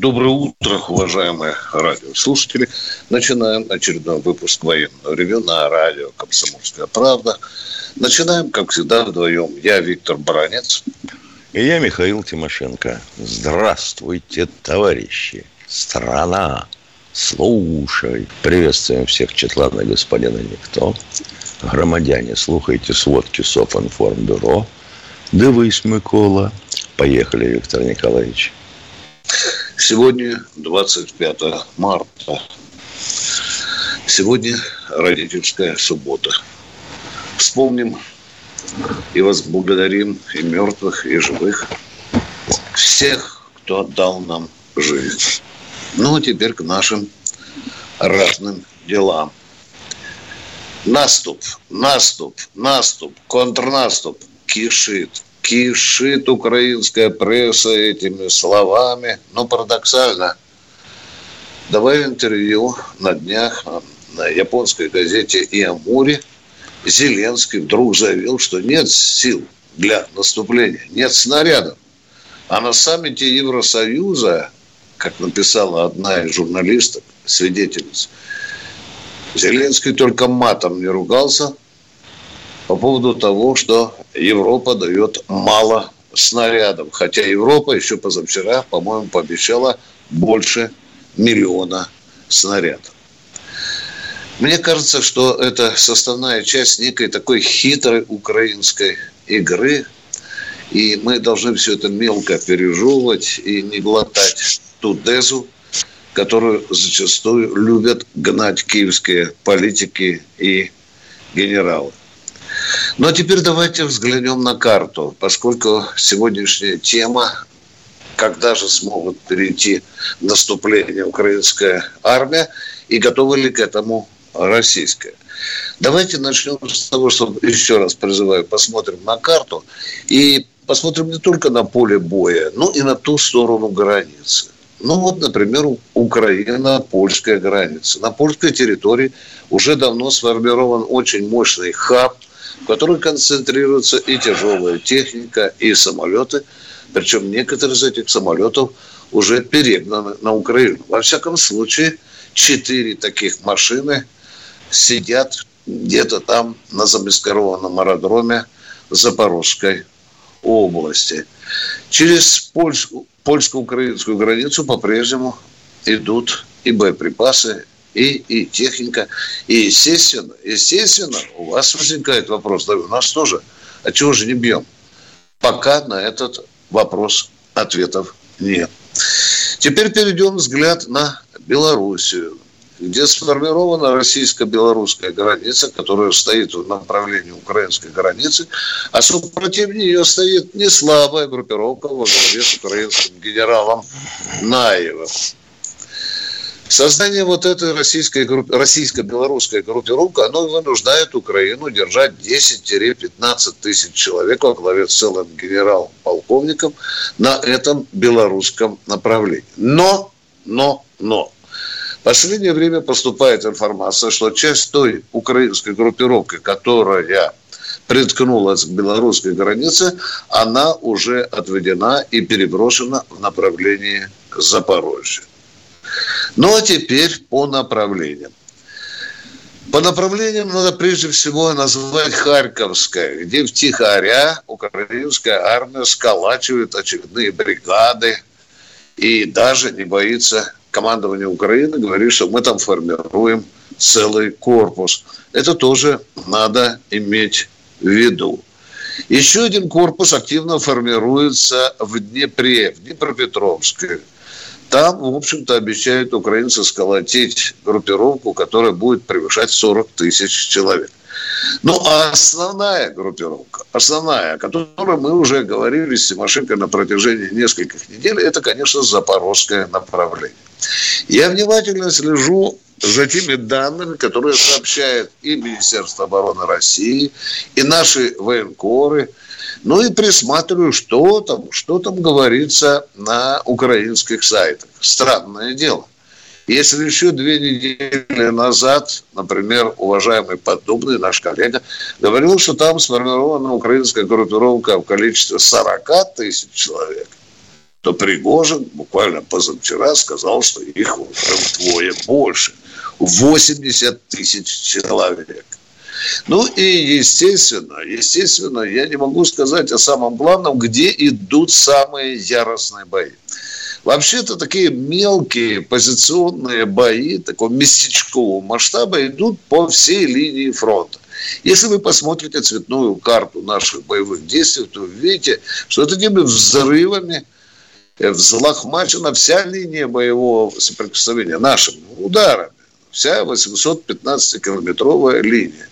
Доброе утро, уважаемые радиослушатели. Начинаем очередной выпуск военного ревю на радио «Комсомольская правда». Начинаем, как всегда, вдвоем. Я Виктор Баранец. И я Михаил Тимошенко. Здравствуйте, товарищи. Страна, слушай. Приветствуем всех Четлана господина Никто. Громадяне, слухайте сводки Софинформбюро. Дивись, Микола. Поехали, Виктор Николаевич. Сегодня 25 марта. Сегодня родительская суббота. Вспомним и возблагодарим и мертвых, и живых. Всех, кто отдал нам жизнь. Ну, а теперь к нашим разным делам. Наступ, наступ, наступ, контрнаступ кишит кишит украинская пресса этими словами. Но парадоксально. Давай интервью на днях на японской газете «Иамури» Зеленский вдруг заявил, что нет сил для наступления, нет снарядов. А на саммите Евросоюза, как написала одна из журналисток, свидетельниц, Зеленский только матом не ругался – по поводу того, что Европа дает мало снарядов. Хотя Европа еще позавчера, по-моему, пообещала больше миллиона снарядов. Мне кажется, что это составная часть некой такой хитрой украинской игры, и мы должны все это мелко пережевывать и не глотать ту дезу, которую зачастую любят гнать киевские политики и генералы. Ну а теперь давайте взглянем на карту, поскольку сегодняшняя тема, когда же смогут перейти наступление украинская армия и готова ли к этому российская. Давайте начнем с того, что еще раз призываю, посмотрим на карту и посмотрим не только на поле боя, но и на ту сторону границы. Ну вот, например, Украина-польская граница. На польской территории уже давно сформирован очень мощный хаб – в которой концентрируется и тяжелая техника, и самолеты. Причем некоторые из этих самолетов уже перегнаны на Украину. Во всяком случае, четыре таких машины сидят где-то там на замаскированном аэродроме Запорожской области. Через польско-украинскую границу по-прежнему идут и боеприпасы, и, и техника. И естественно, естественно, у вас возникает вопрос, да, у нас тоже, а чего же не бьем? Пока на этот вопрос ответов нет. Теперь перейдем взгляд на Белоруссию, где сформирована российско-белорусская граница, которая стоит в направлении украинской границы, а супротив нее стоит не слабая группировка во главе с украинским генералом Наевым. Создание вот этой российской, российско-белорусской группировки, оно вынуждает Украину держать 10-15 тысяч человек во главе с целым генерал-полковником на этом белорусском направлении. Но, но, но, в последнее время поступает информация, что часть той украинской группировки, которая приткнулась к белорусской границе, она уже отведена и переброшена в направлении Запорожья. Ну а теперь по направлениям. По направлениям надо прежде всего назвать Харьковское, где втихаря украинская армия сколачивает очередные бригады и даже не боится командования Украины, говорит, что мы там формируем целый корпус. Это тоже надо иметь в виду. Еще один корпус активно формируется в Днепре, в Днепропетровске – там, в общем-то, обещают украинцы сколотить группировку, которая будет превышать 40 тысяч человек. Ну, а основная группировка, основная, о которой мы уже говорили с Тимошенко на протяжении нескольких недель, это, конечно, запорожское направление. Я внимательно слежу за теми данными, которые сообщает и Министерство обороны России, и наши военкоры, ну и присматриваю, что там, что там говорится на украинских сайтах. Странное дело. Если еще две недели назад, например, уважаемый Поддубный, наш коллега, говорил, что там сформирована украинская группировка в количестве 40 тысяч человек, то Пригожин буквально позавчера сказал, что их уже вдвое больше. 80 тысяч человек. Ну и естественно, естественно, я не могу сказать о самом главном, где идут самые яростные бои. Вообще-то такие мелкие позиционные бои такого местечкового масштаба идут по всей линии фронта. Если вы посмотрите цветную карту наших боевых действий, то вы видите, что такими взрывами взлохмачена вся линия боевого соприкосновения нашими ударами. Вся 815-километровая линия.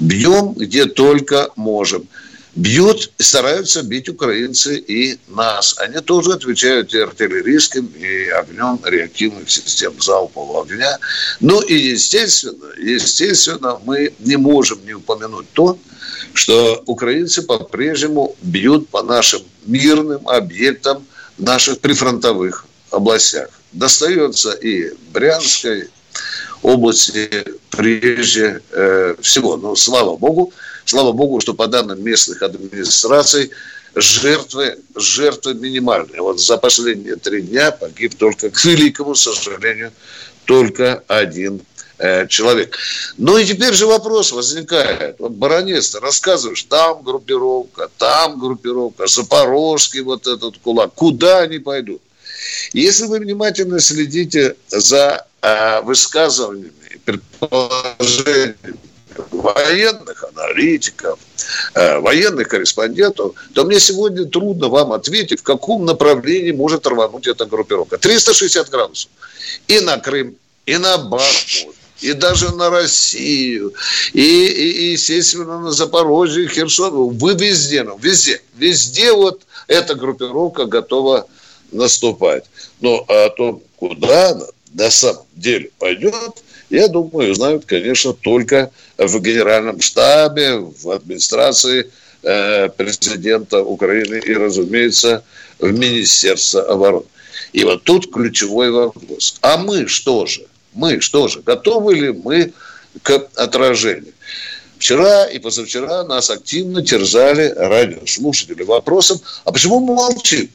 Бьем где только можем. Бьют стараются бить украинцы и нас. Они тоже отвечают и артиллерийским, и огнем реактивных систем залпового огня. Ну и естественно, естественно, мы не можем не упомянуть то, что украинцы по-прежнему бьют по нашим мирным объектам наших прифронтовых областях. Достается и Брянской, области прежде э, всего. Но слава богу, слава богу, что по данным местных администраций жертвы, жертвы минимальные. Вот за последние три дня погиб только, к великому сожалению, только один э, человек. Ну и теперь же вопрос возникает. Вот баронец, рассказываешь, там группировка, там группировка, Запорожский вот этот кулак. Куда они пойдут? Если вы внимательно следите за э, высказываниями, предположениями военных аналитиков, э, военных корреспондентов, то мне сегодня трудно вам ответить, в каком направлении может рвануть эта группировка. 360 градусов. И на Крым, и на Бахмут, и даже на Россию, и, и, и естественно, на Запорожье, Херсон. Вы везде, ну, везде, везде вот эта группировка готова наступать. Но о том, куда она на самом деле пойдет, я думаю, знают, конечно, только в Генеральном штабе, в администрации э, президента Украины и, разумеется, в Министерстве обороны. И вот тут ключевой вопрос. А мы что же? Мы что же? Готовы ли мы к отражению? Вчера и позавчера нас активно терзали радиослушатели вопросом, а почему мы молчим?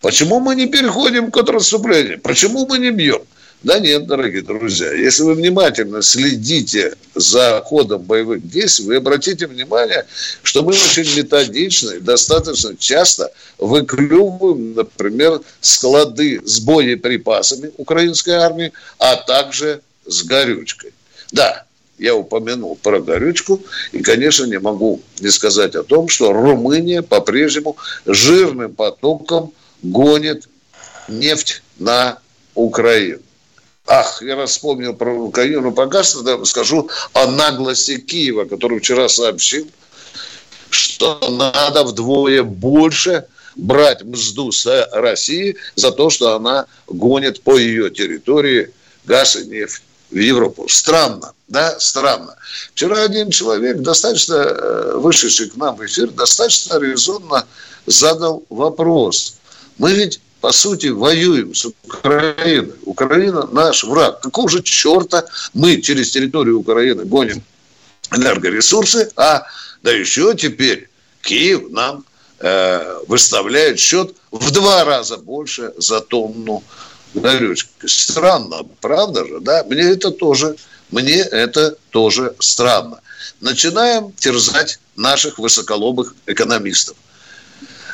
Почему мы не переходим к контрнаступлению? Почему мы не бьем? Да нет, дорогие друзья, если вы внимательно следите за ходом боевых действий, вы обратите внимание, что мы очень методично и достаточно часто выклювываем, например, склады с боеприпасами украинской армии, а также с горючкой. Да, я упомянул про горючку, и, конечно, не могу не сказать о том, что Румыния по-прежнему жирным потоком гонит нефть на Украину. Ах, я раз вспомнил про Украину, пока что скажу о наглости Киева, который вчера сообщил, что надо вдвое больше брать мзду с России за то, что она гонит по ее территории газ и нефть в Европу. Странно, да, странно. Вчера один человек, достаточно э, вышедший к нам в эфир, достаточно резонно задал вопрос. Мы ведь по сути, воюем с Украиной. Украина наш враг. Какого же черта мы через территорию Украины гоним энергоресурсы, а да еще теперь Киев нам э, выставляет счет в два раза больше за тонну горючки. Странно, правда же, да? Мне это тоже, мне это тоже странно. Начинаем терзать наших высоколобых экономистов.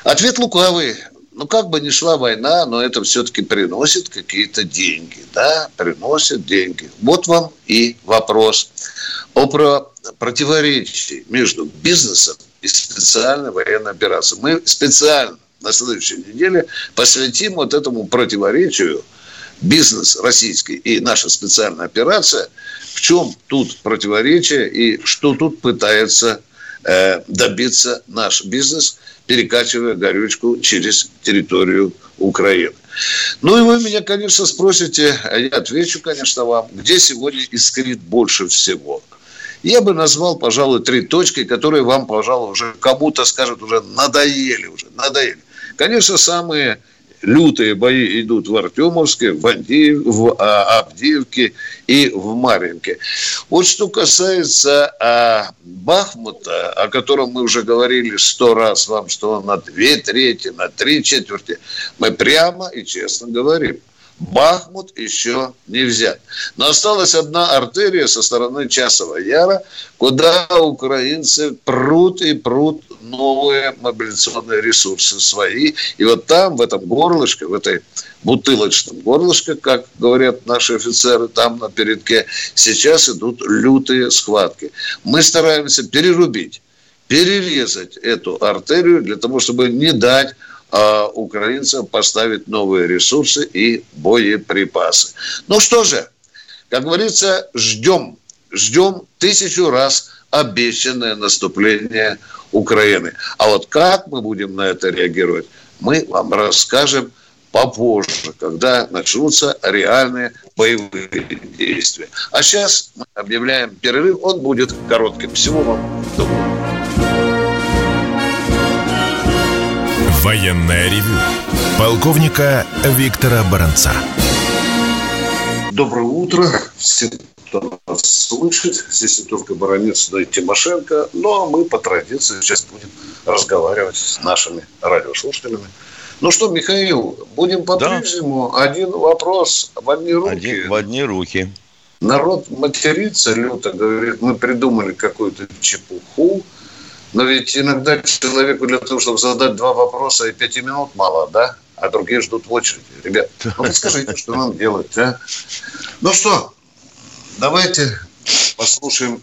Ответ лукавый ну, как бы ни шла война, но это все-таки приносит какие-то деньги, да, приносит деньги. Вот вам и вопрос о про противоречии между бизнесом и специальной военной операцией. Мы специально на следующей неделе посвятим вот этому противоречию бизнес российский и наша специальная операция, в чем тут противоречие и что тут пытается добиться наш бизнес, перекачивая горючку через территорию Украины. Ну и вы меня, конечно, спросите, а я отвечу, конечно, вам, где сегодня искрит больше всего. Я бы назвал, пожалуй, три точки, которые вам, пожалуй, уже кому-то скажут, уже надоели уже, надоели. Конечно, самые лютые бои идут в Артемовске, в, Андеев, в а, Авдеевке и в Маринке. Вот что касается а, Бахмута, о котором мы уже говорили сто раз вам, что он на две трети, на три четверти, мы прямо и честно говорим. Бахмут еще не взят. Но осталась одна артерия со стороны Часова Яра, куда украинцы прут и прут новые мобилизационные ресурсы свои. И вот там, в этом горлышке, в этой бутылочном горлышке, как говорят наши офицеры, там на передке, сейчас идут лютые схватки. Мы стараемся перерубить, перерезать эту артерию для того, чтобы не дать а украинцам поставить новые ресурсы и боеприпасы. Ну что же, как говорится, ждем, ждем тысячу раз обещанное наступление Украины. А вот как мы будем на это реагировать, мы вам расскажем попозже, когда начнутся реальные боевые действия. А сейчас мы объявляем перерыв, он будет коротким. Всего вам доброго. Военное ревю полковника Виктора Баранца. Доброе утро всем, нас слышит. Здесь не только Баранец, но и Тимошенко. Ну, а мы по традиции сейчас будем разговаривать с нашими радиослушателями. Ну что, Михаил, будем по-прежнему. Да. Один вопрос в одни руки. Один, в одни руки. Народ матерится люто, говорит, мы придумали какую-то чепуху, но ведь иногда человеку для того, чтобы задать два вопроса, и пяти минут мало, да? А другие ждут в очереди. Ребят, ну подскажите, что нам делать, а? Ну что, давайте послушаем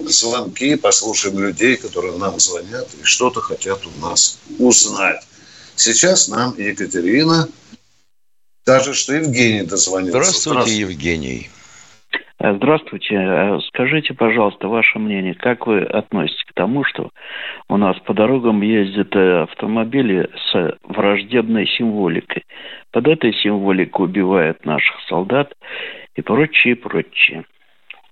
звонки, послушаем людей, которые нам звонят и что-то хотят у нас узнать. Сейчас нам Екатерина скажет, что Евгений дозвонился. Здравствуйте, Здравствуйте. Евгений. Э, здравствуйте. Э, скажите, пожалуйста, ваше мнение. Как вы относитесь к тому, что у нас по дорогам ездят э, автомобили с враждебной символикой? Под этой символикой убивают наших солдат и прочее, прочее.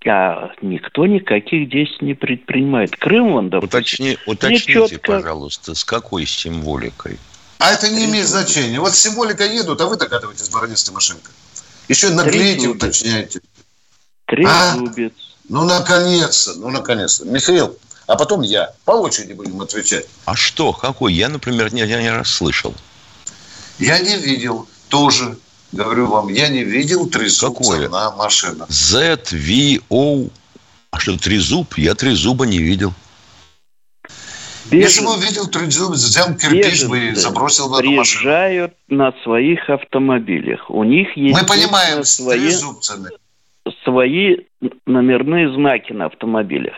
А никто никаких действий не предпринимает. Крым, вон, допустим, Уточни, уточните, четко... пожалуйста, с какой символикой? А это не имеет значения. Вот символика едут, а вы догадываетесь, Борис Тимошенко. Еще наклеите, уточняйте. Трезубец. А? Ну, наконец-то, ну, наконец-то. Михаил, а потом я. По очереди будем отвечать. А что, какой? Я, например, не, я не расслышал. Я не видел тоже. Говорю вам, я не видел трезубца Какое? на машинах. ZVO. А что, трезуб? Я трезуба не видел. Бежен... Если бы увидел трезубец, взял кирпич бы и забросил бы эту машину. Приезжают на своих автомобилях. У них есть... Мы понимаем, свои... с трезубцами свои номерные знаки на автомобилях.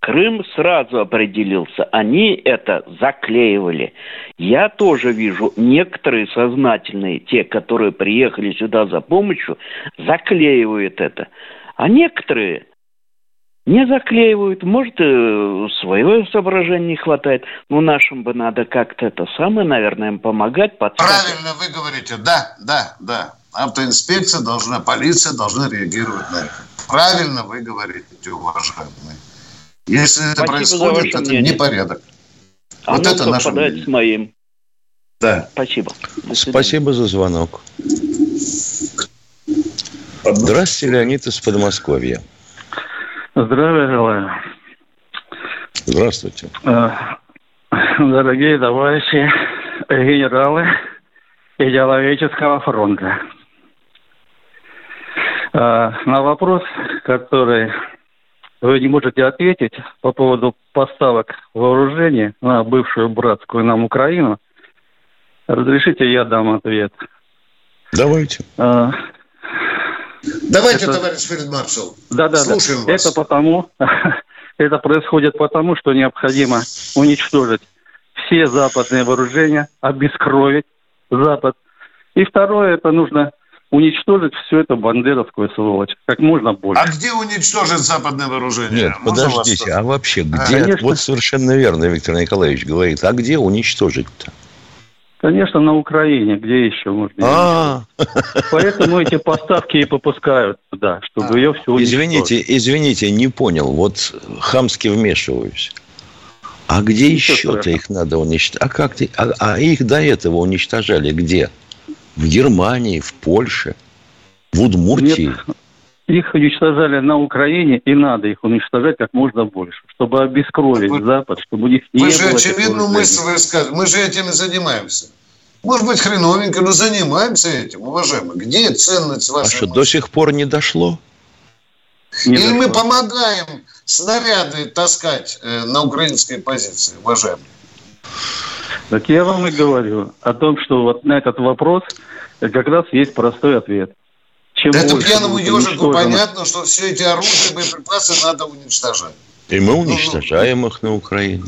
Крым сразу определился. Они это заклеивали. Я тоже вижу некоторые сознательные, те, которые приехали сюда за помощью, заклеивают это. А некоторые не заклеивают. Может, э, своего соображения не хватает. Но нашим бы надо как-то это самое, наверное, им помогать. Подсказывать. Правильно вы говорите. Да, да, да автоинспекция должна, полиция должна реагировать на это. Правильно вы говорите, уважаемые. Если Спасибо это происходит, это мнение. непорядок. А вот это наше мнение. с моим. Да. Спасибо. Спасибо за звонок. Здравствуйте, Леонид из Подмосковья. Здравия желаю. Здравствуйте. Э, дорогие товарищи, генералы идеологического фронта. А, на вопрос, который вы не можете ответить по поводу поставок вооружения на бывшую братскую нам Украину, разрешите я дам ответ. Давайте. А, Давайте, это... товарищ фельдмаршал. Да, да, Слушаем да. Вас. Это потому, это происходит потому, что необходимо уничтожить все западные вооружения, обескровить Запад. И второе, это нужно уничтожить все это бандеровскую сволочь как можно больше. А где уничтожить западное вооружение? Нет, Можно вас подождите, что- а вообще где? Конечно. Вот совершенно верно Виктор Николаевич говорит. А где уничтожить-то? Конечно, на Украине, где еще можно. А, Поэтому эти поставки и попускают туда, чтобы А, ее все извините, извините, не понял. Вот хамски вмешиваюсь. А где еще-то их надо уничтожать? А как ты? А, а их до этого уничтожали где? В Германии, в Польше, в Удмуртии. Их уничтожали на Украине, и надо их уничтожать как можно больше, чтобы обескровить Вы- Запад, чтобы у них не Вы же было очевидную мысль высказываете. Мы же этим и занимаемся. Может быть, хреновенько, но занимаемся этим, уважаемые. Где ценность А вашей что, мысли? до сих пор не дошло? не Или мы дошло. помогаем снаряды таскать э, на украинские позиции, уважаемые? Так я вам и говорю о том, что вот на этот вопрос как раз есть простой ответ. Чем Да это пьяному ежику понятно, что все эти оружия, боеприпасы надо уничтожать. И мы уничтожаем их на Украине.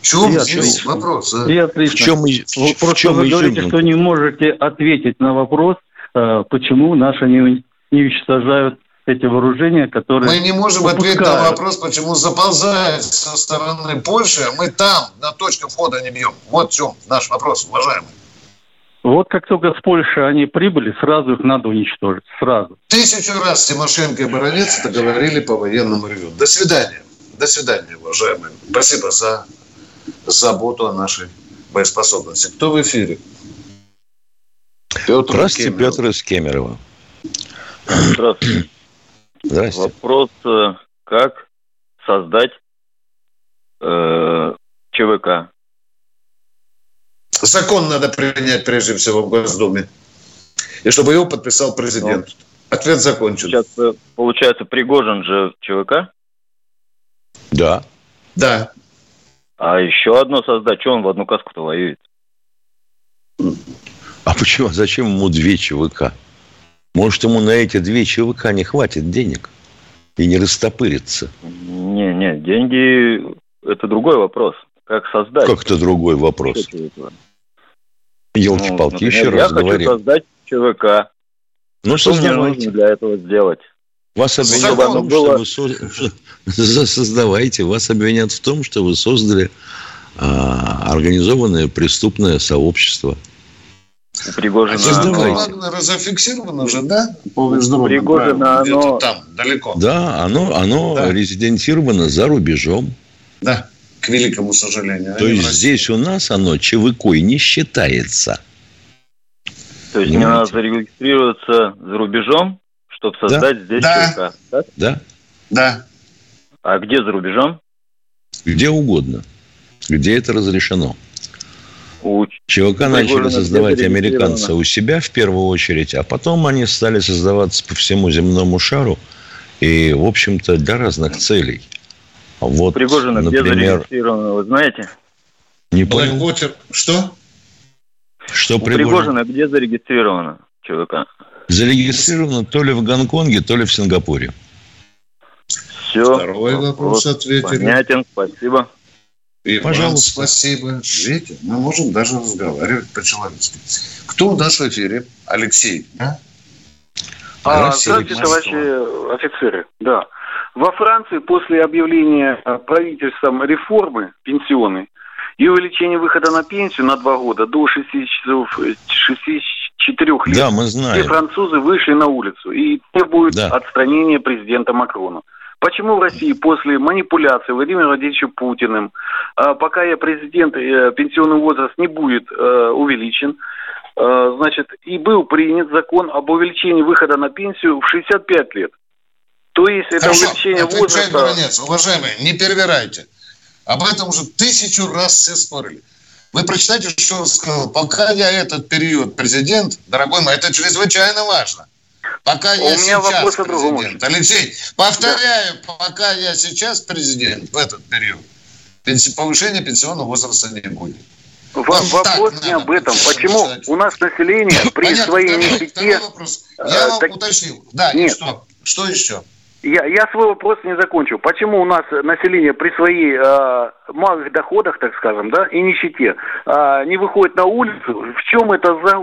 В чем И здесь отлично. вопрос? а? И В чем, в Просто чем вы говорите, изюминка? что не можете ответить на вопрос, э, почему наши не, не уничтожают эти вооружения, которые... Мы не можем ответить на вопрос, почему заползает со стороны Польши, а мы там, на точке входа не бьем. Вот в чем наш вопрос, уважаемый. Вот как только с Польши они прибыли, сразу их надо уничтожить. Сразу. Тысячу раз Тимошенко и Баранец это говорили по военному ревю. До свидания. До свидания, уважаемые. Спасибо за заботу о нашей боеспособности. Кто в эфире? Петр Здравствуйте, Кемеров. Петр из Кемерово. Здравствуйте. Здрасте. Вопрос, э, как создать э, ЧВК. Закон надо принять прежде всего в Госдуме. И чтобы его подписал президент. Ответ закончен. Сейчас, э, получается, Пригожин же ЧВК, Да. Да. а еще одно создать. Что он в одну каску-то воюет? А почему? Зачем ему две ЧВК? Может, ему на эти две ЧВК не хватит денег и не растопырится? Не, не, деньги – это другой вопрос. Как создать? Как это другой вопрос? Елки-палки, Ну, еще например, раз Я хочу говорим. создать ЧВК. Ну, Что мне нужно для этого сделать? Вас обвинят в том, было- что вы со- создавайте. Вас обвинят в том, что вы создали а, организованное преступное сообщество. У Пригожина А оно- разофиксировано же, да? По международным Пригожина, оно- там, далеко. Да, оно, оно Да. резидентировано за рубежом. Да, к великому сожалению. То есть здесь у нас оно ЧВКой не считается. То есть мне Понимаете? надо зарегистрироваться за рубежом, чтобы создать здесь Да. ЧВК. так? Да? Да. А где за рубежом? Где угодно. Где это разрешено. У ЧВК Пригожина начали где создавать американцы у себя в первую очередь, а потом они стали создаваться по всему земному шару и, в общем-то, для разных целей. Вот, Пригожина где например, зарегистрировано, вы знаете? не понял, Блэквотер. Что? что У Пригожин Пригожина где зарегистрировано ЧВК? зарегистрировано то ли в Гонконге, то ли в Сингапуре. Все. Второй вопрос ответили. Понятен, спасибо. И вам Пожалуйста. спасибо. Видите, мы можем даже разговаривать по-человечески. Кто у нас в эфире? Алексей, да? А, Здравствуйте, товарищи офицеры. Да. Во Франции после объявления правительством реформы пенсионной и увеличения выхода на пенсию на два года до 6 часов, э, 64 лет, Да, мы все знаем. французы вышли на улицу и требуют Да. отстранения президента Макрона. Почему в России после манипуляции Владимиром Владимировичем Путиным, а, пока я президент, э, пенсионный возраст не будет э, увеличен, э, значит, и был принят закон об увеличении выхода на пенсию в 65 лет. То есть это Хорошо, увеличение возраста... Баранец. Уважаемые, не перевирайте. Об этом уже тысячу раз все спорили. Вы прочитайте, что он сказал. Пока я этот период президент, дорогой мой, это чрезвычайно важно. Пока я У меня сейчас президент. Алексей, повторяю, пока я сейчас президент в этот период, повышения пенсионного возраста не будет. Во- Вот так вопрос не надо об этом. писать. Почему у нас население при Понятно, своей второй, нищете... второй вопрос. Я э, вам так- уточнил. Да, Нет. что? Что еще? Я, я свой вопрос не закончу. Почему у нас население при своих э, малых доходах, так скажем, да, и нищете, э, не выходит на улицу? В чем это за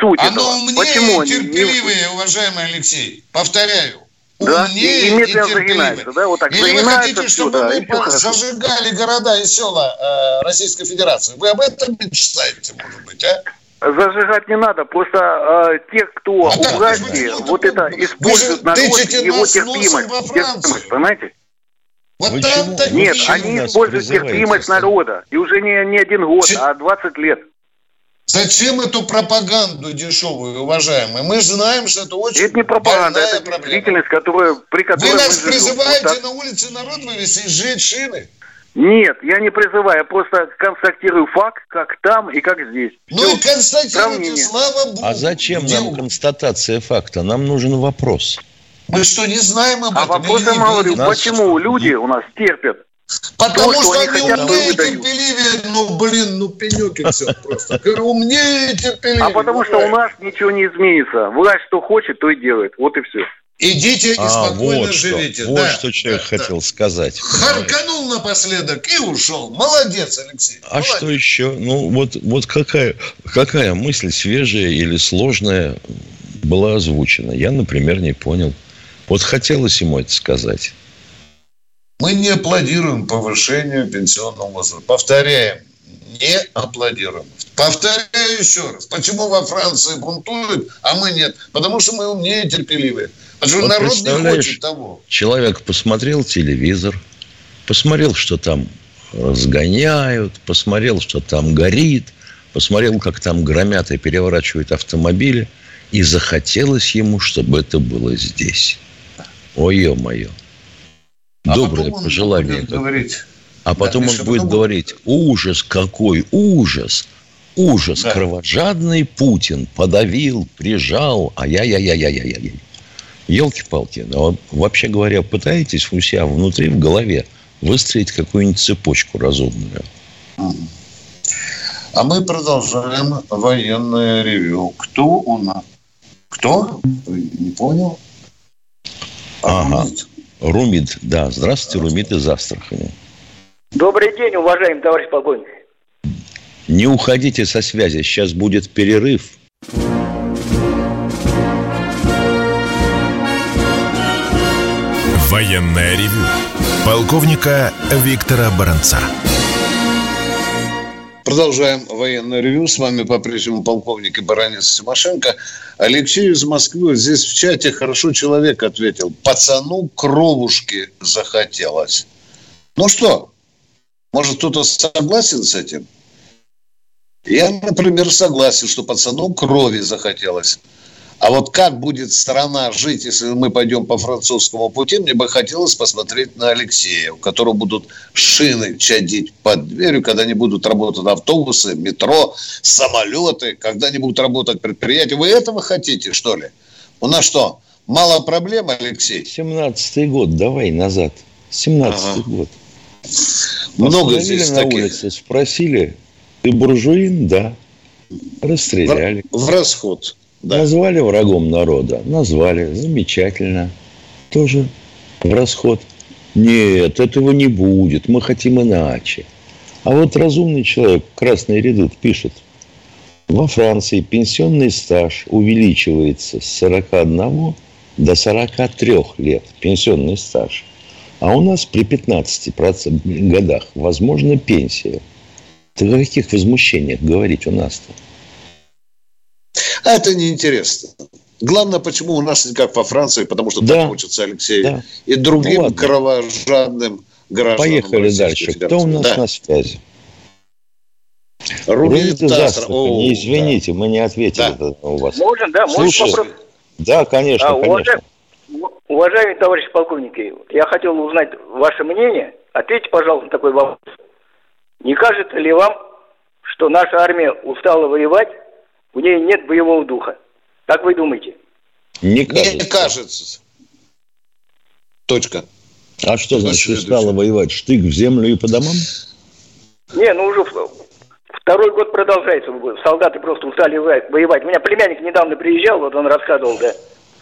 суть Оно этого? умнее Почему и они не- терпеливее, уважаемый Алексей. Повторяю. Да? Умнее И- и медленно терпеливее. загинается, да? Вот так Или вы хотите, чтобы да, мы и зажигали города и села э, Российской Федерации? Вы об этом мечтаете, может быть, а? Зажигать не надо, просто э, те, кто А у власти, вот это используют народ, его терпимость, терпимость, понимаете? Вот Вы там Нет, они используют терпимость народа. И уже не, не один год, Че- а 20 лет. Зачем эту пропаганду дешевую, уважаемые? Мы знаем, что это очень Это не пропаганда, это проблема. действительность, которая, при которой Вы нас призываете Вот так. на улице народ вывести и сжечь шины? Нет, я не призываю, я просто констатирую факт, как там и как здесь. Ну Всё. и констатируйте, сравнение. слава богу. А зачем Где нам констатация факта? Нам нужен вопрос. Мы что, не знаем об А этом? вопрос или я не говорю, видим? Нас- почему люди у нас терпят? Потому то, что, что они они хотят, то и умнее и терпеливее. Ну, блин, ну пенек и все просто. Говорю, Умнее и терпеливее. А потому что у нас ничего не изменится. Власть что хочет, то и делает. Вот и все. Идите и А, спокойно вот что, живите. вот да, что человек да, да. хотел сказать. Харканул напоследок и ушел. Молодец, Алексей. А молодец. что еще? Ну, вот, вот какая, какая мысль свежая или сложная была озвучена? Я, например, не понял. Вот хотелось ему это сказать. Мы не аплодируем повышению пенсионного возраста. Повторяем, не аплодируем. Повторяю еще раз. Почему во Франции бунтуют, а мы нет? Потому что мы умнее и терпеливее. Потому что Вот народ не хочет того. Человек посмотрел телевизор, посмотрел, что там разгоняют, посмотрел, что там горит, посмотрел, как там громят и переворачивают автомобили, и захотелось ему, чтобы это было здесь. Ой, А Доброе он пожелание. будет говорить. А потом Миша, он будет говорить, ужас какой, ужас, ужас, Да. кровожадный Путин подавил, прижал, ай-яй-яй-яй-яй-яй. Елки-палки, а вообще говоря, пытаетесь у себя внутри, в голове, выстроить какую-нибудь цепочку разумную. А мы продолжаем военное ревю. Кто у нас? Кто? Не понял? Ага. Аргумент. Румид, да, здравствуйте, Румид из Астрахани. Добрый день, уважаемый товарищ полковник. Не уходите со связи, сейчас будет перерыв. Военное ревю полковника Виктора Баранца. Продолжаем военное ревю. С вами по-прежнему полковник и баронец Тимошенко. Алексей из Москвы здесь в чате хорошо человек ответил. Пацану кровушки захотелось. Ну что, может кто-то согласен с этим? Я, например, согласен, что пацану крови захотелось. А вот как будет страна жить, если мы пойдем по французскому пути, мне бы хотелось посмотреть на Алексея, у которого будут шины чадить под дверью, когда не будут работать автобусы, метро, самолеты, когда не будут работать предприятия. Вы этого хотите, что ли? У нас что, мало проблем, Алексей? 17-й год, давай назад. 17-й Ага. год. Много здесь на таких. улице, спросили, ты буржуин? Да. Расстреляли. В, в расход. Назвали врагом народа? Назвали. Замечательно. Тоже в расход. Нет, этого не будет. Мы хотим иначе. А вот разумный человек, красный редут, пишет. Во Франции пенсионный стаж увеличивается с 41 до 43 лет. Пенсионный стаж. А у нас при 15% годах возможна пенсия. Ты о каких возмущениях говорить у нас-то? Это неинтересно. Главное, почему у нас не как во Франции, потому что Да. так хочется Алексею Да. и другим Ну, кровожадным гражданам Поехали Российской дальше. Кто Федерации. у нас Да. на связи? Рубин. Астрахани. О, Извините, мы не ответили Да. у вас. Можно, да? Можно вопрос? Да, конечно, А, конечно. уважаемый, уважаемый товарищ полковник, я хотел узнать ваше мнение. Ответьте, пожалуйста, на такой вопрос. Не кажется ли вам, что наша армия устала воевать, у нее нет боевого духа? Как вы думаете? Не Не кажется. кажется. Точка. А что значит Следующее. устала воевать? Штык в землю и по домам? Не, ну уже второй год продолжается. Солдаты просто устали воевать. У меня племянник недавно приезжал, вот он рассказывал, да,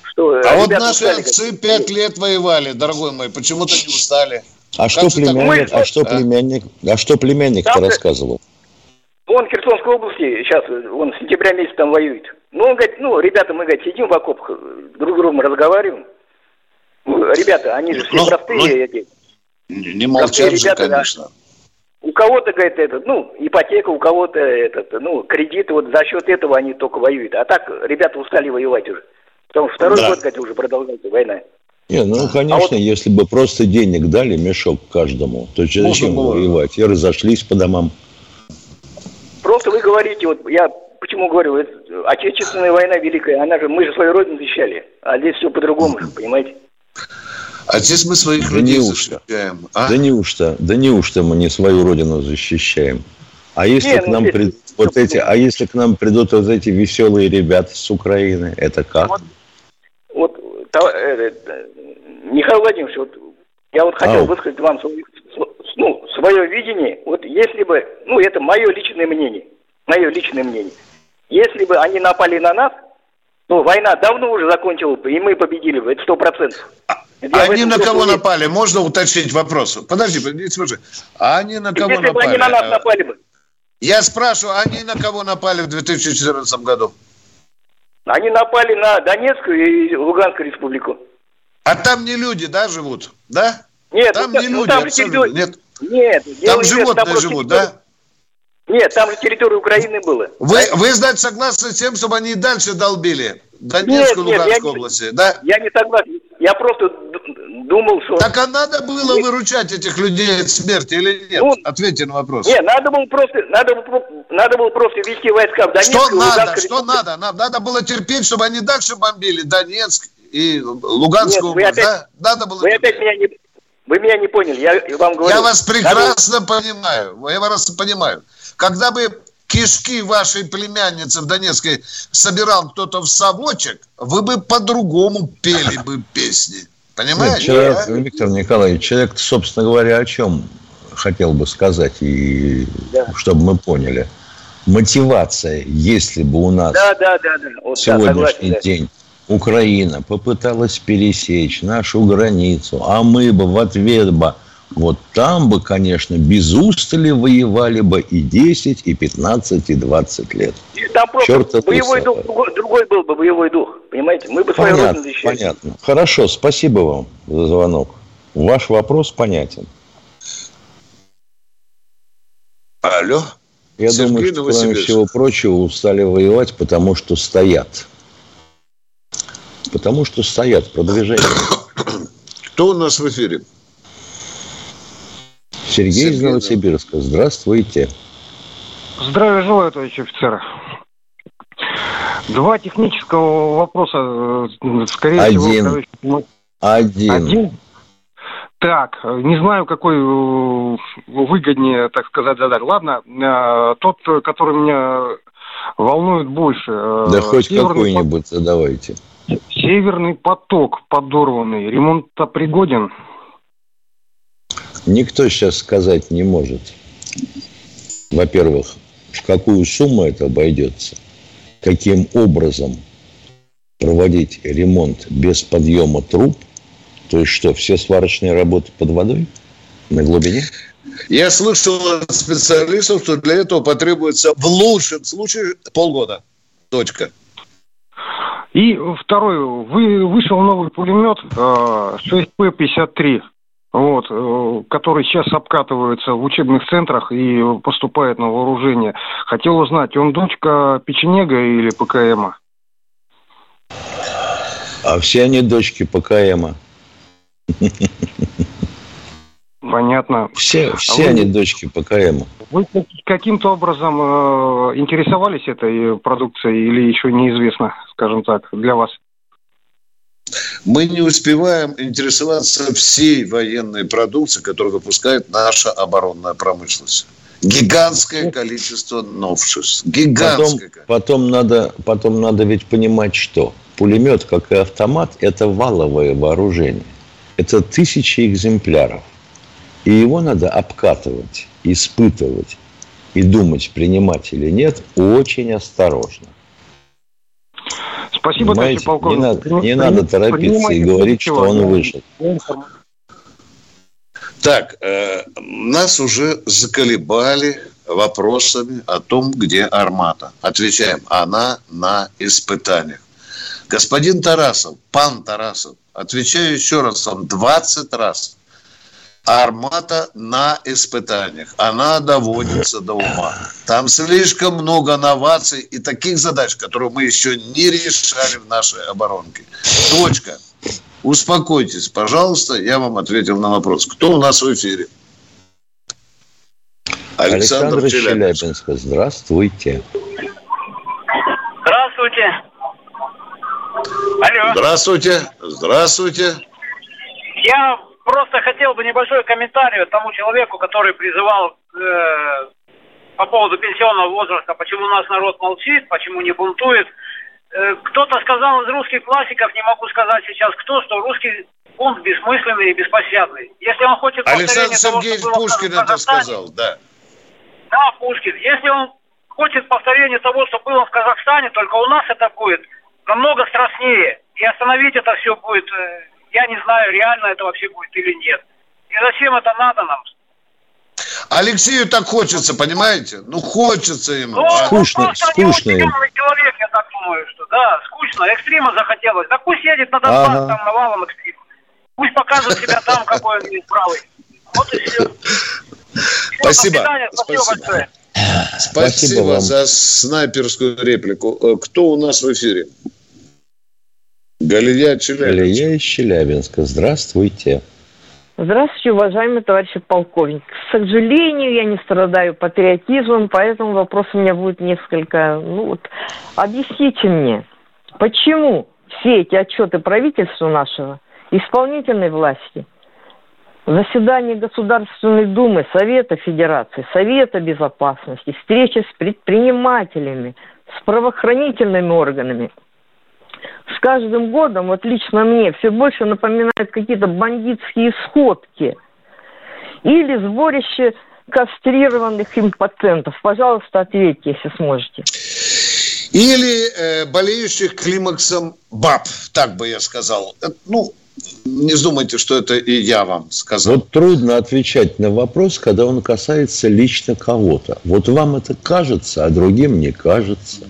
что а вот наши отцы пять лет воевали, дорогой мой, почему-то не устали. А что, племянник, а что племянник, а что племянник-то рассказывал? Он в Херсонской области сейчас, он с сентября месяца там воюет. Ну, он говорит, ну, ребята, мы, говорит, сидим в окопах, друг с другом разговариваем. Ну, ребята, они же все ну, простые. Ну, эти, не молчат же, ребята, конечно. Да. У кого-то, говорит, этот, ну, ипотека, у кого-то этот, ну, кредиты, вот за счет этого они только воюют. А так ребята устали воевать уже. Потому что второй да. год, говорит, уже продолжается война. Не, ну, конечно, а вот... если бы просто денег дали, мешок каждому, то зачем воевать? И разошлись по домам. Просто вы говорите, вот я почему говорю, это, Отечественная война великая, она же, мы же свою родину защищали, а здесь все по-другому, понимаете? А здесь мы своих да людей неужто? защищаем. А? Да неужто, да неужто мы не свою родину защищаем? А если не, к ну, нам ну, прид... вот эти, а если к нам придут вот эти веселые ребята с Украины, это как? Вот, вот то, э, э, Михаил Владимирович, вот я вот хотел Ау. высказать вам свое, ну, свое видение. Вот если бы, ну, это мое личное мнение, мое личное мнение. Если бы они напали на нас, ну, война давно уже закончилась бы, и мы победили бы, это сто процентов. А, они на кого уверен. напали? Можно уточнить вопрос? Подожди, подожди, слушай. А они на кого Если напали? Если бы они на нас напали бы. Я спрашиваю, они на кого напали в 2014 году? Они напали на Донецкую и Луганскую республику. А там не люди, да, живут? Да? Нет, там ну, не ну, люди, там абсолютно. Нет. Нет. Там животные там живут, да? Нет, там же территория Украины была. Вы, вы, значит, согласны с тем, чтобы они и дальше долбили Донецкую, нет, Луганскую нет, области, да? Я не согласен. Я просто думал, что... Так а надо было выручать этих людей от смерти или нет? Ну, Ответьте на вопрос. Нет, надо было просто, надо, надо было просто вести войска в Донецк. Что надо? Что надо? Нам надо было терпеть, чтобы они дальше бомбили Донецк и Луганскую нет, область, опять, да? Надо было... Вы терпеть. опять меня не... Вы меня не поняли, я вам говорю. Я вас прекрасно надо... понимаю, я вас понимаю. Когда бы кишки вашей племянницы в Донецкой собирал кто-то в совочек, вы бы по-другому пели бы песни. Понимаете? Нет, человек, да? Виктор Николаевич, человек, собственно говоря, о чем хотел бы сказать, и да. чтобы мы поняли. Мотивация, если бы у нас да, да, да, да. Вот, сегодняшний да, согласен, день Украина попыталась пересечь нашу границу, а мы бы в ответ бы вот там бы, конечно, без устали воевали бы и 10, и 15, и 20 лет. Там просто Черт боевой дух, другой, другой был бы боевой дух, понимаете? Мы бы понятно, свою родину защищали. Понятно. Хорошо, спасибо вам за звонок. Ваш вопрос понятен. Алло. Я Сергей думаю, что, кроме всего прочего, устали воевать, потому что стоят. Потому что стоят продвижение. Кто у нас в эфире? Сергей, Сергей из Новосибирска. Здравствуйте. Здравия желаю, товарищ офицер. Два технического вопроса, э, скорее Один. всего. Один. Один. Так, не знаю, какой э, выгоднее, так сказать, задать. Ладно, э, тот, который меня волнует больше. Да хоть какой-нибудь задавайте. Северный поток подорванный, ремонт-то пригоден? Никто сейчас сказать не может. Во-первых, в какую сумму это обойдется, каким образом проводить ремонт без подъема труб, то есть что, все сварочные работы под водой на глубине? Я слышал от специалистов, что для этого потребуется в лучшем случае полгода. Точка. И второй, вы вышел новый пулемет 6П-53 вот, э, который сейчас обкатывается в учебных центрах и поступает на вооружение. Хотел узнать, он дочка печенега или ПКМа? А все они дочки ПКМа. Понятно. Все, все а они вы, дочки ПКМа. Вы каким-то образом э, интересовались этой продукцией или еще неизвестно, скажем так, для вас? мы не успеваем интересоваться всей военной продукцией, которую выпускает наша оборонная промышленность. Гигантское количество новшеств. Гигантское. Потом, потом, надо, потом надо ведь понимать, что пулемет, как и автомат, это валовое вооружение. Это тысячи экземпляров. И его надо обкатывать, испытывать и думать, принимать или нет, очень осторожно. Спасибо, товарищ полковник. Не, надо, не надо торопиться и говорить, что он вышел. Так, э, нас уже заколебали вопросами о том, где армата. Отвечаем, она на испытаниях. Господин Тарасов, пан Тарасов, отвечаю еще раз вам 20 раз. Армата на испытаниях. Она доводится до ума. Там слишком много новаций и таких задач, которые мы еще не решали в нашей оборонке. Точка. Успокойтесь, пожалуйста, я вам ответил на вопрос. Кто у нас в эфире? Александр, Александр Челябинск. Здравствуйте. Здравствуйте. Алло. Здравствуйте. Здравствуйте. Я просто хотел бы небольшой комментарий тому человеку, который призывал э, по поводу пенсионного возраста, почему у нас народ молчит, почему не бунтует. Э, кто-то сказал из русских классиков, не могу сказать сейчас кто, что русский бунт бессмысленный и беспощадный. Если он хочет Александр Сергеевич того, Пушкин это сказал, да. Да, Пушкин. Если он хочет повторения того, что было в Казахстане, только у нас это будет намного страшнее. И остановить это все будет, э, я не знаю, реально это вообще будет или нет. И зачем это надо нам? Алексею так хочется, понимаете? Ну, хочется ему. Ну, скучно, ну, скучно им. человек, я так думаю, что, да, скучно. Экстрима захотелось. Да пусть едет на Донбасс, ага. там навалом экстрим. Пусть покажет себя там, какой он есть правый. Вот и все. Спасибо. Спасибо. Спасибо, Спасибо за снайперскую реплику. Э, кто у нас в эфире? Галия Челябинска. Галия из Челябинска. Здравствуйте. Здравствуйте, уважаемый товарищ полковник. К сожалению, я не страдаю патриотизмом, поэтому вопрос у меня будет несколько... Ну вот, объясните мне, почему все эти отчеты правительства нашего, исполнительной власти – Заседание Государственной Думы, Совета Федерации, Совета Безопасности, встречи с предпринимателями, с правоохранительными органами. С каждым годом, вот лично мне, все больше напоминают какие-то бандитские сходки или сборище кастрированных импотентов. Пожалуйста, ответьте, если сможете. Или э, болеющих климаксом баб, так бы я сказал. Ну, не думайте, что это и я вам сказал. Вот трудно отвечать на вопрос, когда он касается лично кого-то. Вот вам это кажется, а другим не кажется.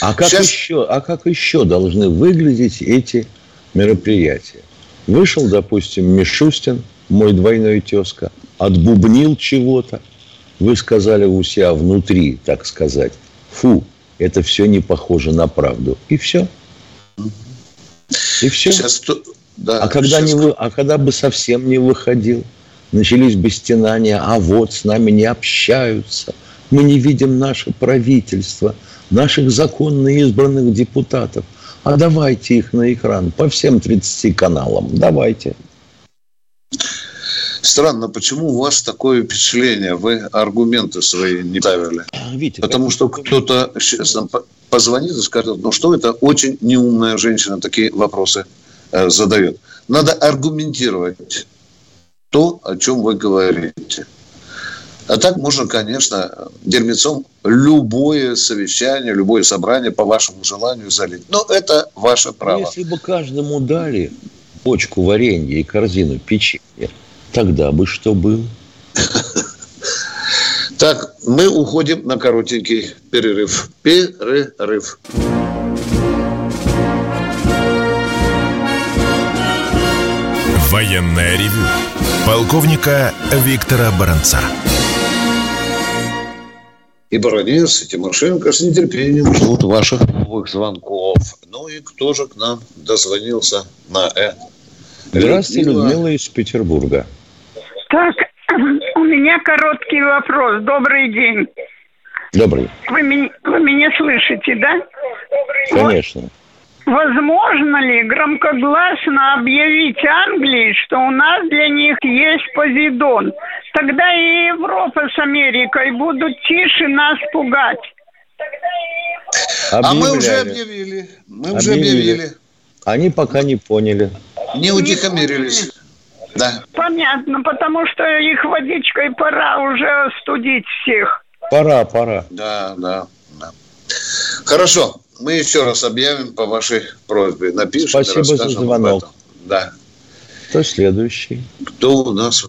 А как, Сейчас... еще, а как еще должны выглядеть эти мероприятия? Вышел, допустим, Мишустин, мой двойной тезка, отбубнил чего-то. Вы сказали у себя внутри, так сказать, фу, это все не похоже на правду. И все. И все. Сейчас, да, а, когда сейчас... не вы, а когда бы совсем не выходил, начались бы стенания, а вот с нами не общаются, мы не видим наше правительство, наших законно избранных депутатов. А давайте их на экран по всем 30 каналам. Давайте. Странно, почему у вас такое впечатление? Вы аргументы свои не ставили. Видите, Потому что кто-то сейчас позвонит и скажет, ну что это очень неумная женщина такие вопросы Э, задает. Надо аргументировать то, о чем вы говорите. А так можно, конечно, дерьмецом любое совещание, любое собрание по вашему желанию залить. Но это ваше право. Если бы каждому дали почку варенья и корзину печенья, тогда бы что было? Так, мы уходим на коротенький перерыв. Перерыв. Военное ревю полковника Виктора Баранца. И Баранец, и Тимошенко с нетерпением ждут ваших новых звонков. Ну и кто же к нам дозвонился на это? Здравствуйте, Людмила, Людмила из Петербурга. Так, у меня короткий вопрос. Добрый день. Добрый. Вы, меня, вы меня слышите, да? Конечно. Вот Возможно ли громкогласно объявить Англии, что у нас для них есть Позидон? Тогда и Европа с Америкой будут тише нас пугать. Объявляли. А мы уже объявили. Мы уже объявили. Они пока не поняли. Не утихомирились. Да. Понятно, потому что их водичкой пора уже студить всех. Пора, пора. Да, да, да. Хорошо. Мы еще раз объявим по вашей просьбе. Напишем Спасибо за звонок. Да. Кто следующий? Кто у нас?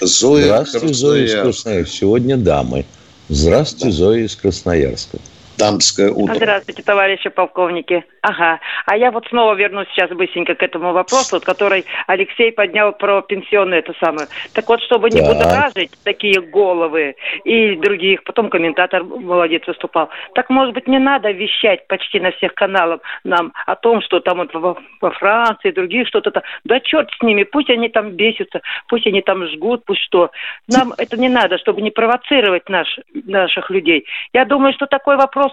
Зоя Здравствуйте, Зоя из Красноярска. Сегодня дамы. Здравствуйте, да. Зоя из Красноярска. Дамское утро. Здравствуйте, товарищи полковники. Ага. А я вот снова вернусь сейчас быстренько к этому вопросу, который Алексей поднял про пенсионные это самое. Так вот, чтобы не будоражить такие головы и других, потом комментатор молодец выступал. Так, может быть, не надо вещать почти на всех каналах нам о том, что там вот во, во Франции, других что-то там. Да черт с ними, пусть они там бесятся, пусть они там жгут, пусть что. Нам это не надо, чтобы не провоцировать наш, наших людей. Я думаю, что такой вопрос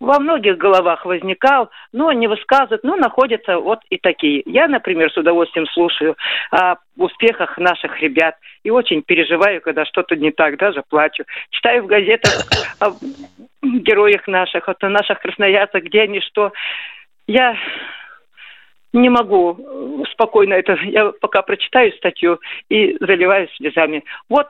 во многих головах возникал, но не высказывают, но находятся вот и такие. Я, например, с удовольствием слушаю о успехах наших ребят и очень переживаю, когда что-то не так, даже плачу. Читаю в газетах о героях наших, о наших красноярцах, где они что. Я не могу спокойно это, я пока прочитаю статью и заливаюсь слезами. Вот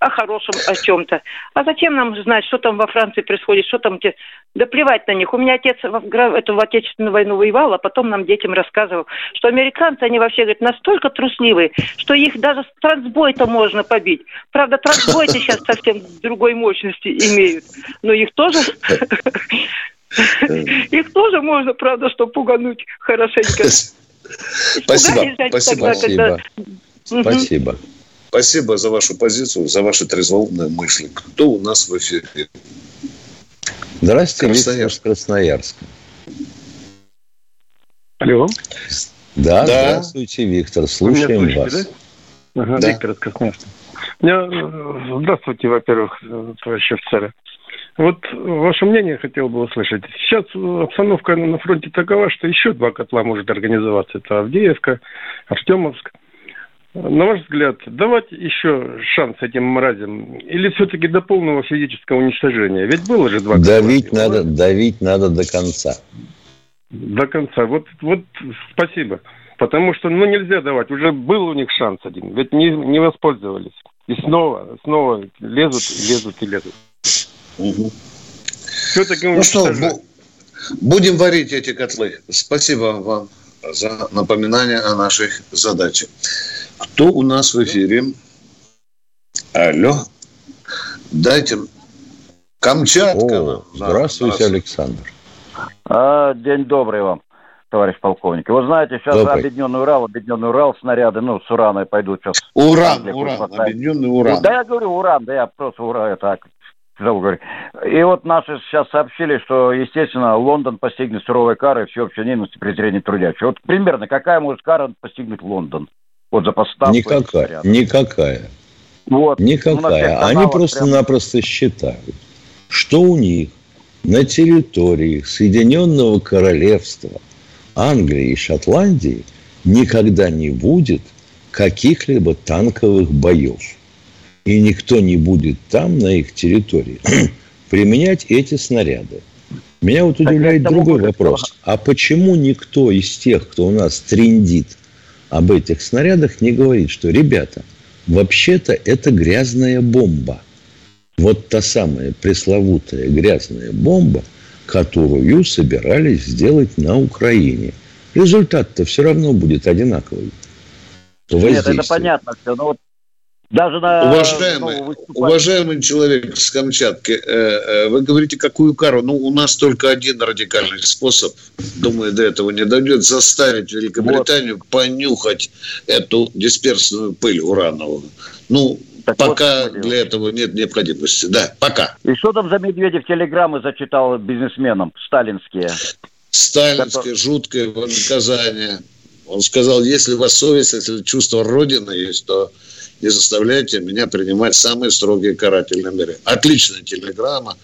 о хорошем, о чем-то. А зачем нам знать, что там во Франции происходит, что там... Те... Да плевать на них. У меня отец в, эту в Отечественную войну воевал, а потом нам детям рассказывал, что американцы, они вообще, говорят, настолько трусливые, что их даже с трансбой-то можно побить. Правда, трансбой-то сейчас совсем другой мощности имеют. Но их тоже... Их тоже можно, правда, что пугануть хорошенько. Спасибо. Спасибо. Спасибо. Спасибо за вашу позицию, за ваши трезвоумные мысли. Кто у нас в эфире? Здравствуйте, Красноярск. Красноярск. Алло. Да, да, здравствуйте, Виктор. Слушаем слышите, вас. Да? Ага, да. Виктор из Красноярска. Э, здравствуйте, во-первых, товарищи офицеры. Вот ваше мнение хотел бы услышать. Сейчас обстановка на фронте такова, что еще два котла может организоваться. Это Авдеевка, Артемовск. На ваш взгляд, давать еще шанс этим мразям или все-таки до полного физического уничтожения? Ведь было же два... Давить надо, давить надо до конца. До конца. Вот, вот спасибо. Потому что, ну, нельзя давать. Уже был у них шанс один. Ведь не, не воспользовались. И снова, снова лезут, лезут и лезут. Угу. Все-таки ну что, будем варить эти котлы. Спасибо вам за напоминание о нашей задаче. Кто у нас в эфире? Алло. Дайте. Камчатка. О, здравствуйте, Александр. А, день добрый вам, товарищ полковник. Вы знаете, сейчас добрый. объединенный Урал, объединенный Урал, снаряды, ну, с ураной пойдут сейчас. Уран, уран, объединенный уран. Да, я говорю уран, да я просто уран, так. И вот наши сейчас сообщили, что, естественно, Лондон постигнет суровой карой всеобщей ненависти презрения трудящих. Вот примерно какая может кара постигнуть Лондон? Вот за поставку. Никакая. Никакая. Вот. Никакая. Они просто-напросто прям... считают, что у них на территории Соединенного Королевства, Англии и Шотландии никогда не будет каких-либо танковых боев. И никто не будет там, на их территории, применять эти снаряды. Меня вот удивляет другой вопрос. А почему никто из тех, кто у нас трендит об этих снарядах, не говорит, что, ребята, вообще-то это грязная бомба. Вот та самая пресловутая грязная бомба, которую собирались сделать на Украине. Результат-то все равно будет одинаковый. Нет, это понятно все. Но вот даже на... Уважаемый, уважаемый человек с Камчатки, э, э, вы говорите, какую кару? Ну, у нас только один радикальный способ, думаю, до этого не дойдет, заставить Великобританию вот. понюхать эту дисперсную пыль урановую. Ну, так пока вот, для этого нет необходимости. Да, пока. И что там за Медведев телеграммы зачитал бизнесменам сталинские? Сталинское, жуткое наказание. Он сказал, если у вас совесть, если чувство Родины есть, то не заставляйте меня принимать самые строгие карательные меры. Отличная телеграмма.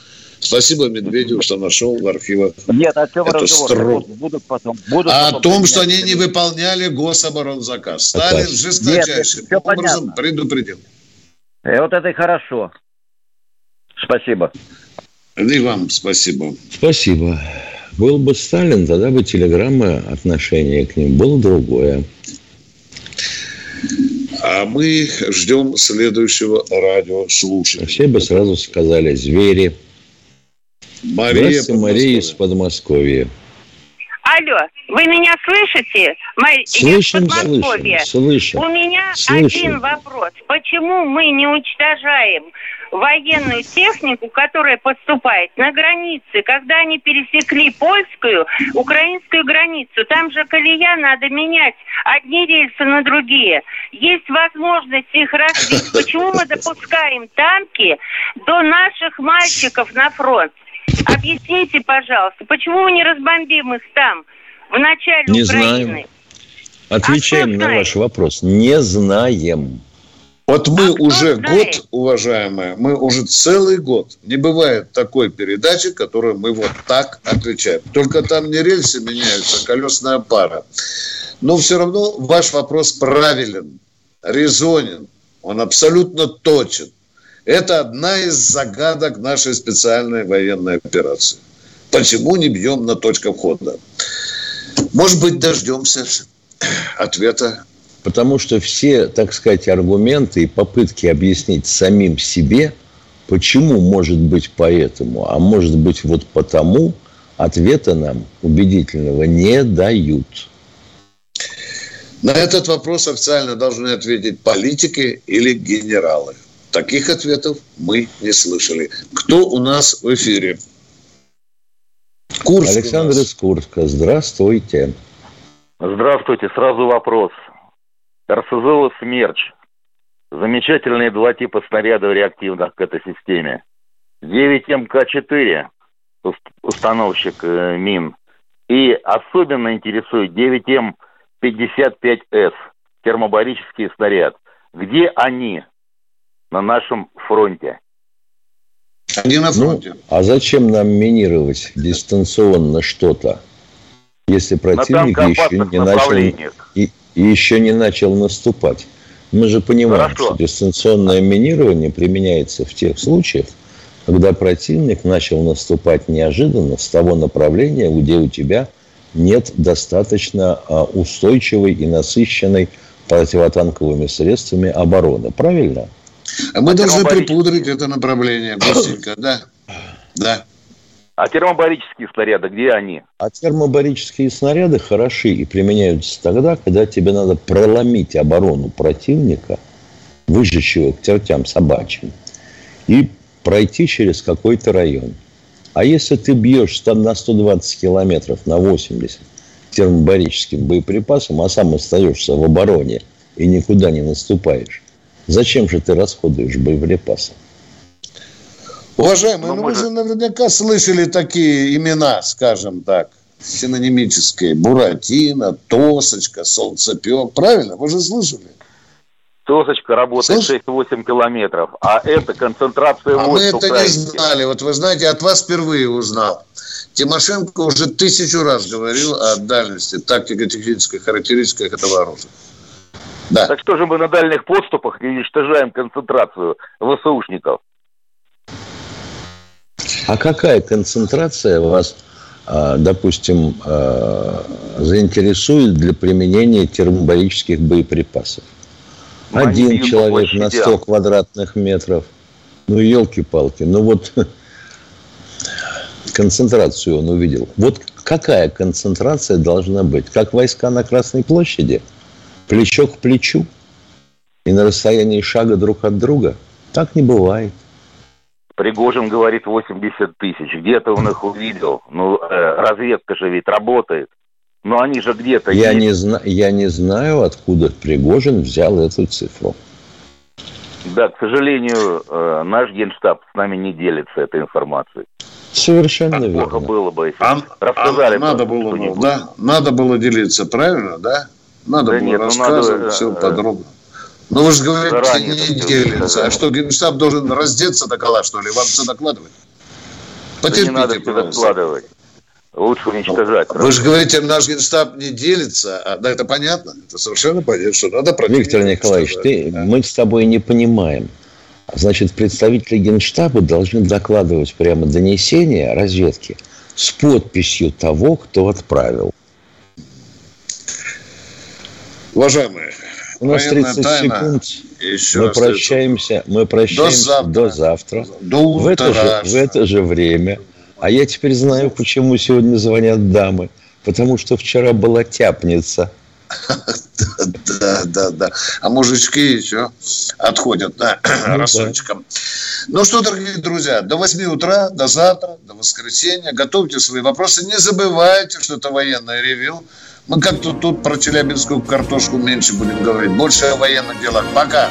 Спасибо Медведеву, что нашел в архивах Нет, о чем эту строк. Будут потом, будут а потом о том, что они не выполняли гособоронзаказ. Сталин жесточайшим Нет, образом понятно. предупредил. И вот это и хорошо. Спасибо. И вам спасибо. Спасибо. Был бы Сталин, тогда бы телеграмма отношение к ним было другое. А мы ждем следующего радиослушателя. Все бы сразу сказали «звери». Мария Мария из Подмосковья. Алло, вы меня слышите? Май... Слышим, слышим, слышим. У меня слышим. один вопрос. Почему мы не уничтожаем военную технику, которая поступает на границе, когда они пересекли польскую, украинскую границу? Там же колея надо менять одни рельсы на другие. Есть возможность их развить. Почему мы допускаем танки до наших мальчиков на фронт? Объясните, пожалуйста, почему мы не разбомбим их там, в начале не Украины? Знаем. Отвечаем а на ваш вопрос. Не знаем. Вот мы а уже год, уважаемые, мы уже целый год. Не бывает такой передачи, которую мы вот так отвечаем. Только там не рельсы меняются, а колесная пара. Но все равно ваш вопрос правилен, резонен, он абсолютно точен. Это одна из загадок нашей специальной военной операции. Почему не бьем на точках входа? Может быть, дождемся ответа. Потому что все, так сказать, аргументы и попытки объяснить самим себе, почему может быть поэтому, а может быть вот потому, ответа нам убедительного не дают. На этот вопрос официально должны ответить политики или генералы. Таких ответов мы не слышали. Кто у нас в эфире? Курск Александр из Курска. Здравствуйте. Здравствуйте. Сразу вопрос. РСЗО «Смерч». Замечательные два типа снарядов реактивных к этой системе. 9МК-4, установщик э, мин. И особенно интересует 9М55С, термобарический снаряд. Где они? на нашем фронте. Они на фронте. Ну, а зачем нам минировать дистанционно что-то, если противник еще не начал и, и еще не начал наступать? Мы же понимаем, Хорошо. что дистанционное минирование применяется в тех случаях, когда противник начал наступать неожиданно с того направления, где у тебя нет достаточно а, устойчивой и насыщенной противотанковыми средствами обороны. Правильно? Мы а должны припудрить это направление быстренько, да? Да. А термобарические снаряды, где они? А термобарические снаряды хороши и применяются тогда, когда тебе надо проломить оборону противника, выжечь его к чертям собачьим, и пройти через какой-то район. А если ты бьешь на 120 километров, на 80 термобарическим боеприпасом, а сам остаешься в обороне и никуда не наступаешь, Зачем же ты расходуешь боеприпасы? Уважаемые, ну, ну вы же наверняка слышали такие имена, скажем так, синонимические. Буратино, Тосочка, Солнцепек. Правильно? Вы же слышали? Тосочка работает Слышь? 6-8 километров, а это концентрация А мы это не знали. Вот вы знаете, от вас впервые узнал. Тимошенко уже тысячу раз говорил о дальности тактико-технической характеристиках этого оружия. Да. Так что же мы на дальних подступах не уничтожаем концентрацию ВСУшников? А какая концентрация вас, а, допустим, а, заинтересует для применения термобарических боеприпасов? Один человек на 100 квадратных метров. Ну, елки-палки. Ну, вот концентрацию он увидел. Вот какая концентрация должна быть? Как войска на Красной площади – плечо к плечу и на расстоянии шага друг от друга. Так не бывает. Пригожин говорит 80 тысяч. Где-то он их увидел. Ну, э, разведка же ведь работает. Но они же где-то я есть. Не зна- я не знаю, откуда Пригожин взял эту цифру. Да, к сожалению, э, наш генштаб с нами не делится этой информацией. Совершенно а верно. Плохо было бы, если а, рассказали. А, надо было, да, надо было делиться, правильно, да? Надо да было нет, ну рассказывать надо, все э, подробно. Ну вы же говорите, не делится. А что, Генштаб должен раздеться до кола, что ли? Вам все докладывать? Потерпите, да не надо все докладывать. Лучше уничтожать. Вы же говорите, наш генштаб не делится. А, да, это понятно. Это совершенно понятно, что надо Виктор Николаевич, ты, да. мы с тобой не понимаем. Значит, представители генштаба должны докладывать прямо донесение разведки с подписью того, кто отправил. Уважаемые, у нас 30 тайна. секунд. Еще мы прощаемся, мы прощаемся до завтра. До, завтра. до утра. В это, же, в это же время А я теперь знаю, почему сегодня звонят дамы. Потому что вчера была тяпница. Да, да, да. А мужички еще отходят да, ну, рассудчиком. Да. Ну что, дорогие друзья, до 8 утра, до завтра, до воскресенья. Готовьте свои вопросы. Не забывайте, что это военное ревю. Мы как-то тут про челябинскую картошку меньше будем говорить. Больше о военных делах. Пока.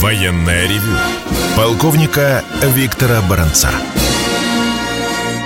Военное ревю. Полковника Виктора Баранца.